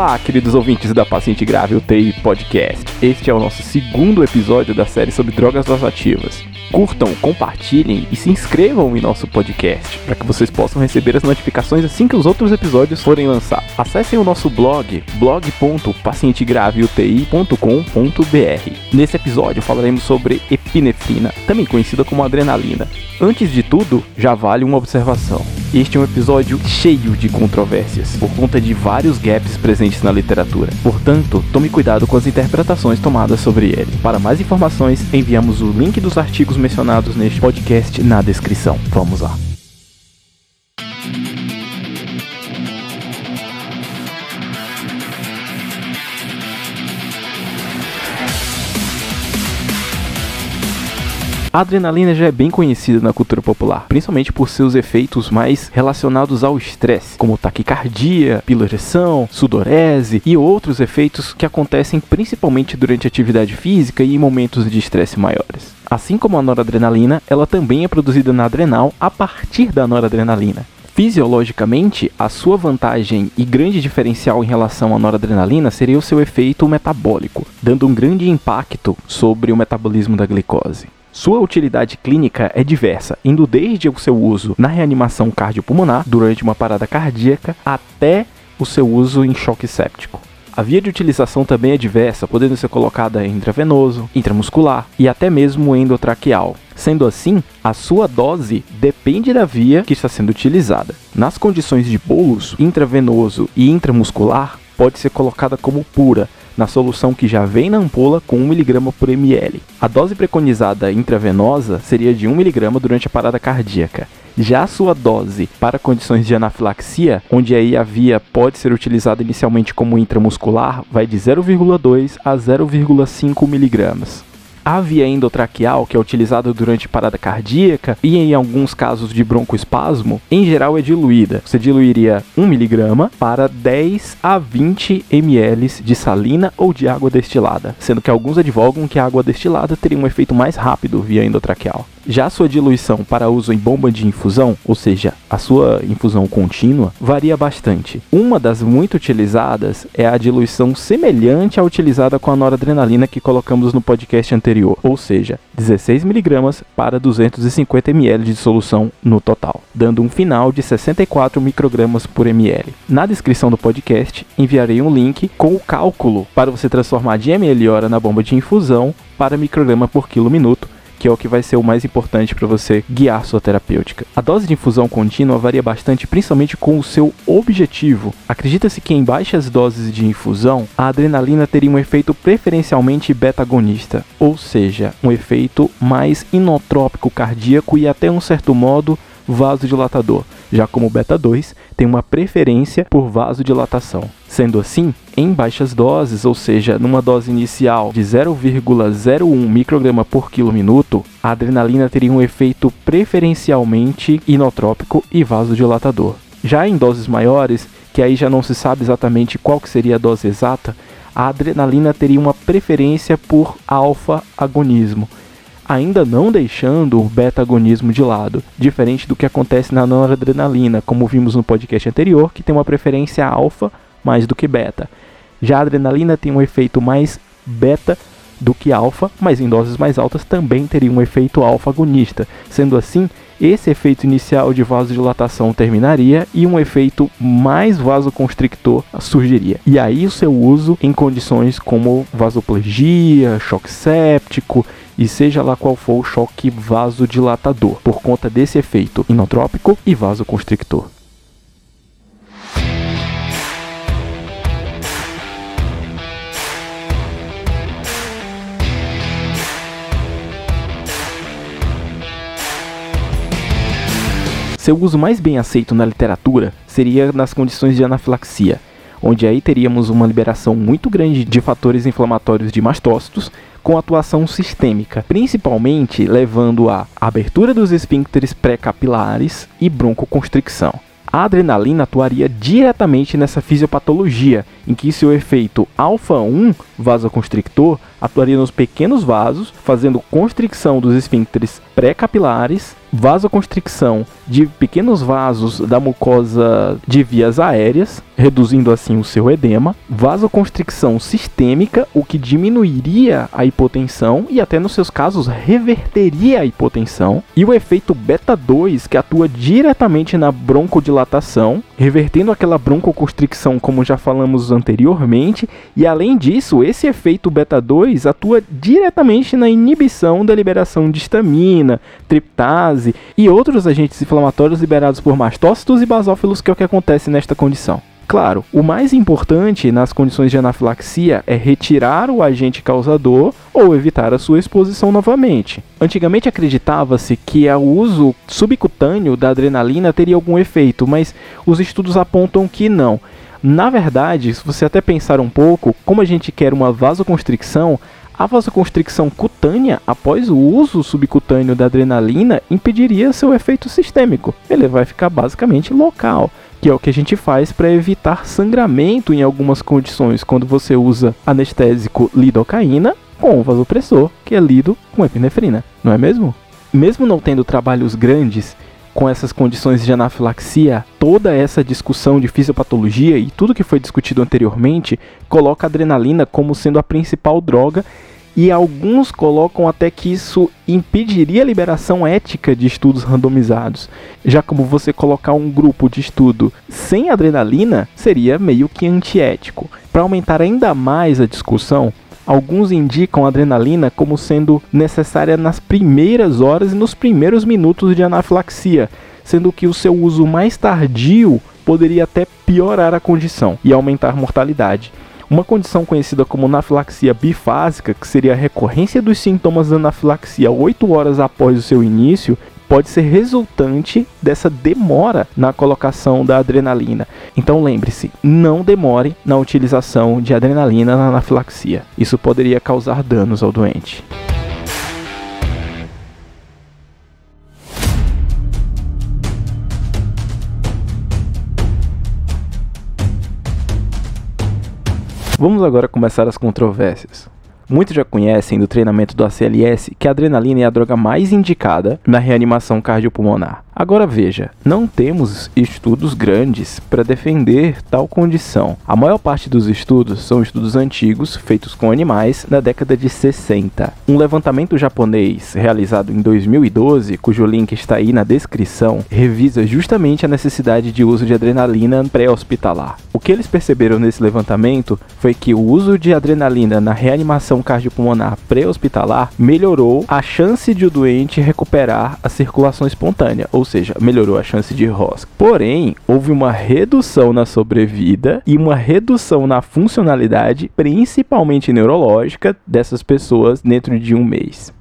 Olá, queridos ouvintes da Paciente Grave UTI Podcast. Este é o nosso segundo episódio da série sobre drogas vasoativas. Curtam, compartilhem e se inscrevam em nosso podcast para que vocês possam receber as notificações assim que os outros episódios forem lançados. Acessem o nosso blog, blog.pacientegraveuti.com.br. Nesse episódio falaremos sobre epinefrina, também conhecida como adrenalina. Antes de tudo, já vale uma observação. Este é um episódio cheio de controvérsias, por conta de vários gaps presentes na literatura. Portanto, tome cuidado com as interpretações tomadas sobre ele. Para mais informações, enviamos o link dos artigos mencionados neste podcast na descrição. Vamos lá. A adrenalina já é bem conhecida na cultura popular, principalmente por seus efeitos mais relacionados ao estresse, como taquicardia, piloreção, sudorese e outros efeitos que acontecem principalmente durante atividade física e em momentos de estresse maiores. Assim como a noradrenalina, ela também é produzida na adrenal a partir da noradrenalina. Fisiologicamente, a sua vantagem e grande diferencial em relação à noradrenalina seria o seu efeito metabólico, dando um grande impacto sobre o metabolismo da glicose. Sua utilidade clínica é diversa, indo desde o seu uso na reanimação cardiopulmonar durante uma parada cardíaca até o seu uso em choque séptico. A via de utilização também é diversa, podendo ser colocada intravenoso, intramuscular e até mesmo endotraqueal. Sendo assim, a sua dose depende da via que está sendo utilizada. Nas condições de bolos, intravenoso e intramuscular pode ser colocada como pura, na solução que já vem na ampola com 1mg por ml. A dose preconizada intravenosa seria de 1mg durante a parada cardíaca. Já a sua dose para condições de anafilaxia, onde aí a via pode ser utilizada inicialmente como intramuscular, vai de 0,2 a 0,5 miligramas. A via endotraqueal, que é utilizada durante parada cardíaca e em alguns casos de broncoespasmo, em geral é diluída. Você diluiria 1mg para 10 a 20 ml de salina ou de água destilada, sendo que alguns advogam que a água destilada teria um efeito mais rápido via endotraqueal. Já a sua diluição para uso em bomba de infusão, ou seja, a sua infusão contínua, varia bastante. Uma das muito utilizadas é a diluição semelhante à utilizada com a noradrenalina que colocamos no podcast anterior, ou seja, 16 mg para 250 ml de solução no total, dando um final de 64 microgramas por ml. Na descrição do podcast enviarei um link com o cálculo para você transformar de ml hora na bomba de infusão para micrograma por quilo minuto que é o que vai ser o mais importante para você guiar sua terapêutica. A dose de infusão contínua varia bastante, principalmente com o seu objetivo. Acredita-se que em baixas doses de infusão, a adrenalina teria um efeito preferencialmente beta-agonista, ou seja, um efeito mais inotrópico cardíaco e até um certo modo vasodilatador, já como o beta 2 tem uma preferência por vasodilatação. Sendo assim, em baixas doses, ou seja, numa dose inicial de 0,01 micrograma por quilo minuto, a adrenalina teria um efeito preferencialmente inotrópico e vasodilatador. Já em doses maiores, que aí já não se sabe exatamente qual que seria a dose exata, a adrenalina teria uma preferência por alfa-agonismo, ainda não deixando o beta-agonismo de lado, diferente do que acontece na noradrenalina, como vimos no podcast anterior, que tem uma preferência alfa mais do que beta. Já a adrenalina tem um efeito mais beta do que alfa, mas em doses mais altas também teria um efeito alfa-agonista. Sendo assim, esse efeito inicial de vasodilatação terminaria e um efeito mais vasoconstrictor surgiria. E aí o seu uso em condições como vasoplegia, choque séptico e seja lá qual for o choque vasodilatador, por conta desse efeito inotrópico e vasoconstrictor. Seu uso mais bem aceito na literatura seria nas condições de anafilaxia, onde aí teríamos uma liberação muito grande de fatores inflamatórios de mastócitos com atuação sistêmica, principalmente levando à abertura dos esfíncteres pré-capilares e broncoconstricção. A adrenalina atuaria diretamente nessa fisiopatologia, em que seu efeito alfa-1 vasoconstrictor atuaria nos pequenos vasos, fazendo constricção dos esfíncteres pré-capilares, vasoconstricção de pequenos vasos da mucosa de vias aéreas, reduzindo assim o seu edema, vasoconstricção sistêmica, o que diminuiria a hipotensão e até nos seus casos reverteria a hipotensão, e o efeito beta 2 que atua diretamente na broncodilatação, revertendo aquela broncoconstricção como já falamos anteriormente, e além disso, esse efeito beta 2 atua diretamente na inibição da liberação de histamina, triptase e outros agentes inflamatórios liberados por mastócitos e basófilos, que é o que acontece nesta condição. Claro, o mais importante nas condições de anafilaxia é retirar o agente causador ou evitar a sua exposição novamente. Antigamente acreditava-se que o uso subcutâneo da adrenalina teria algum efeito, mas os estudos apontam que não. Na verdade, se você até pensar um pouco, como a gente quer uma vasoconstricção, a vasoconstricção cutânea após o uso subcutâneo da adrenalina impediria seu efeito sistêmico. Ele vai ficar basicamente local que é o que a gente faz para evitar sangramento em algumas condições quando você usa anestésico lidocaína com vasopressor, que é lido com epinefrina, não é mesmo? Mesmo não tendo trabalhos grandes com essas condições de anafilaxia, toda essa discussão de fisiopatologia e tudo que foi discutido anteriormente coloca a adrenalina como sendo a principal droga e alguns colocam até que isso impediria a liberação ética de estudos randomizados, já como você colocar um grupo de estudo sem adrenalina seria meio que antiético. Para aumentar ainda mais a discussão, alguns indicam a adrenalina como sendo necessária nas primeiras horas e nos primeiros minutos de anafilaxia, sendo que o seu uso mais tardio poderia até piorar a condição e aumentar mortalidade. Uma condição conhecida como anafilaxia bifásica, que seria a recorrência dos sintomas da anafilaxia 8 horas após o seu início, pode ser resultante dessa demora na colocação da adrenalina. Então lembre-se, não demore na utilização de adrenalina na anafilaxia. Isso poderia causar danos ao doente. Vamos agora começar as controvérsias. Muitos já conhecem do treinamento do ACLS que a adrenalina é a droga mais indicada na reanimação cardiopulmonar. Agora veja, não temos estudos grandes para defender tal condição. A maior parte dos estudos são estudos antigos, feitos com animais, na década de 60. Um levantamento japonês realizado em 2012, cujo link está aí na descrição, revisa justamente a necessidade de uso de adrenalina pré-hospitalar. O que eles perceberam nesse levantamento foi que o uso de adrenalina na reanimação cardiopulmonar pré-hospitalar melhorou a chance de o doente recuperar a circulação espontânea, ou seja, melhorou a chance de rosca. Porém, houve uma redução na sobrevida e uma redução na funcionalidade, principalmente neurológica, dessas pessoas dentro de um mês.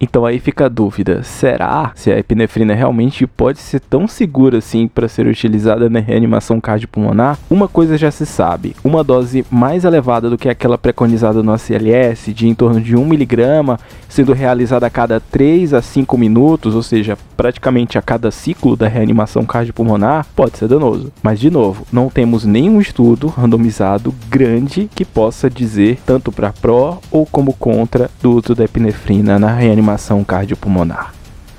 Então aí fica a dúvida: será se a epinefrina realmente pode ser tão segura assim para ser utilizada na reanimação cardiopulmonar? Uma coisa já se sabe: uma dose mais elevada do que aquela preconizada no ACLS, de em torno de 1mg, sendo realizada a cada 3 a 5 minutos, ou seja, praticamente a cada ciclo da reanimação cardiopulmonar, pode ser danoso. Mas de novo, não temos nenhum estudo randomizado grande que possa dizer tanto para pró ou como contra do uso da epinefrina na reanimação inflamação cardiopulmonar.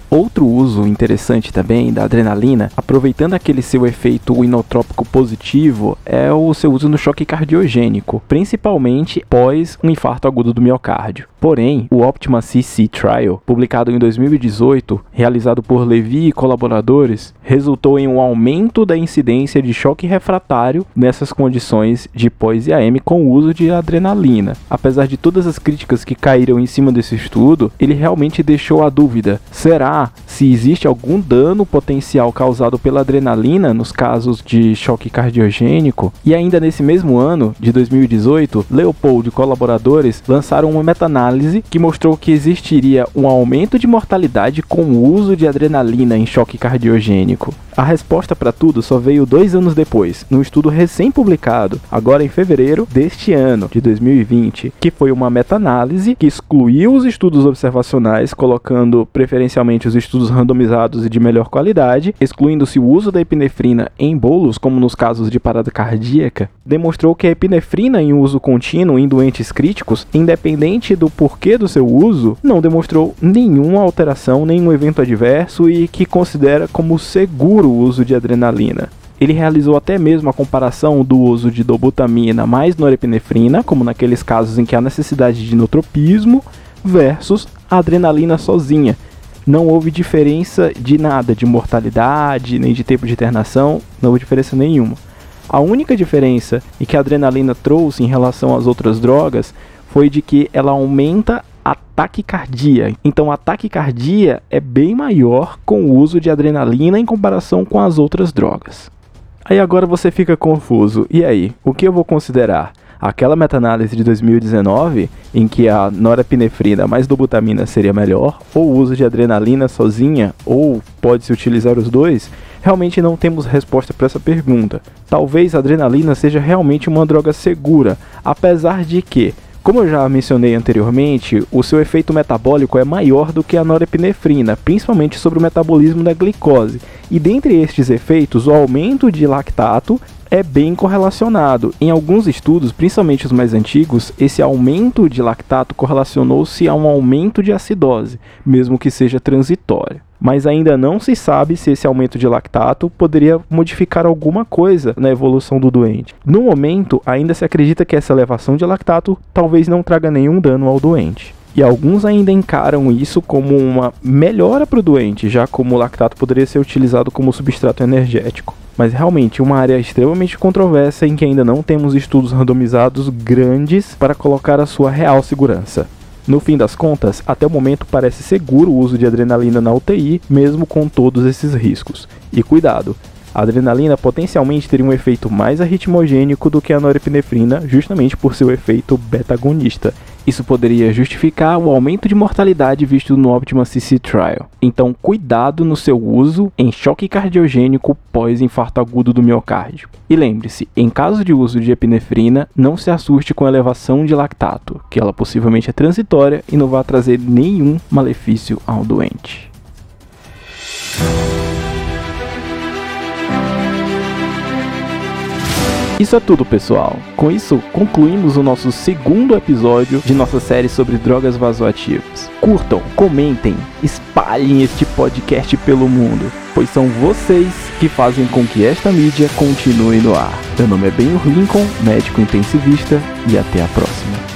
Outro uso interessante também da adrenalina, aproveitando aquele seu efeito inotrópico positivo, é o seu uso no choque cardiogênico, principalmente pós um infarto agudo do miocárdio. Porém, o Optima CC Trial, publicado em 2018, realizado por Levi e colaboradores, resultou em um aumento da incidência de choque refratário nessas condições de pós-IAM com o uso de adrenalina. Apesar de todas as críticas que caíram em cima desse estudo, ele realmente deixou a dúvida: será se existe algum dano potencial causado pela adrenalina nos casos de choque cardiogênico. E ainda nesse mesmo ano, de 2018, Leopold e colaboradores lançaram uma meta-análise que mostrou que existiria um aumento de mortalidade com o uso de adrenalina em choque cardiogênico. A resposta para tudo só veio dois anos depois, num estudo recém-publicado, agora em fevereiro deste ano, de 2020, que foi uma meta-análise que excluiu os estudos observacionais, colocando preferencialmente os estudos randomizados e de melhor qualidade, excluindo-se o uso da epinefrina em bolos, como nos casos de parada cardíaca, demonstrou que a epinefrina em uso contínuo em doentes críticos, independente do porquê do seu uso, não demonstrou nenhuma alteração, nenhum evento adverso e que considera como seguro o uso de adrenalina. Ele realizou até mesmo a comparação do uso de dobutamina mais norepinefrina, como naqueles casos em que há necessidade de notropismo, versus a adrenalina sozinha. Não houve diferença de nada, de mortalidade, nem de tempo de internação, não houve diferença nenhuma. A única diferença e que a adrenalina trouxe em relação às outras drogas foi de que ela aumenta a taquicardia. Então a taquicardia é bem maior com o uso de adrenalina em comparação com as outras drogas. Aí agora você fica confuso. E aí, o que eu vou considerar? Aquela meta-análise de 2019, em que a norepinefrina mais dobutamina seria melhor, ou o uso de adrenalina sozinha, ou pode-se utilizar os dois, realmente não temos resposta para essa pergunta. Talvez a adrenalina seja realmente uma droga segura, apesar de que como eu já mencionei anteriormente, o seu efeito metabólico é maior do que a norepinefrina, principalmente sobre o metabolismo da glicose. E dentre estes efeitos, o aumento de lactato é bem correlacionado. Em alguns estudos, principalmente os mais antigos, esse aumento de lactato correlacionou-se a um aumento de acidose, mesmo que seja transitório. Mas ainda não se sabe se esse aumento de lactato poderia modificar alguma coisa na evolução do doente. No momento, ainda se acredita que essa elevação de lactato talvez não traga nenhum dano ao doente. E alguns ainda encaram isso como uma melhora para o doente, já como o lactato poderia ser utilizado como substrato energético mas realmente uma área extremamente controversa em que ainda não temos estudos randomizados grandes para colocar a sua real segurança. No fim das contas, até o momento parece seguro o uso de adrenalina na UTI, mesmo com todos esses riscos. E cuidado, a adrenalina potencialmente teria um efeito mais arritmogênico do que a norepinefrina, justamente por seu efeito beta-agonista, isso poderia justificar o aumento de mortalidade visto no Optima CC Trial. Então, cuidado no seu uso em choque cardiogênico pós-infarto agudo do miocárdio. E lembre-se, em caso de uso de epinefrina, não se assuste com a elevação de lactato, que ela possivelmente é transitória e não vai trazer nenhum malefício ao doente. Isso é tudo, pessoal. Com isso, concluímos o nosso segundo episódio de nossa série sobre drogas vasoativas. Curtam, comentem, espalhem este podcast pelo mundo, pois são vocês que fazem com que esta mídia continue no ar. Meu nome é Benio Lincoln, médico intensivista, e até a próxima.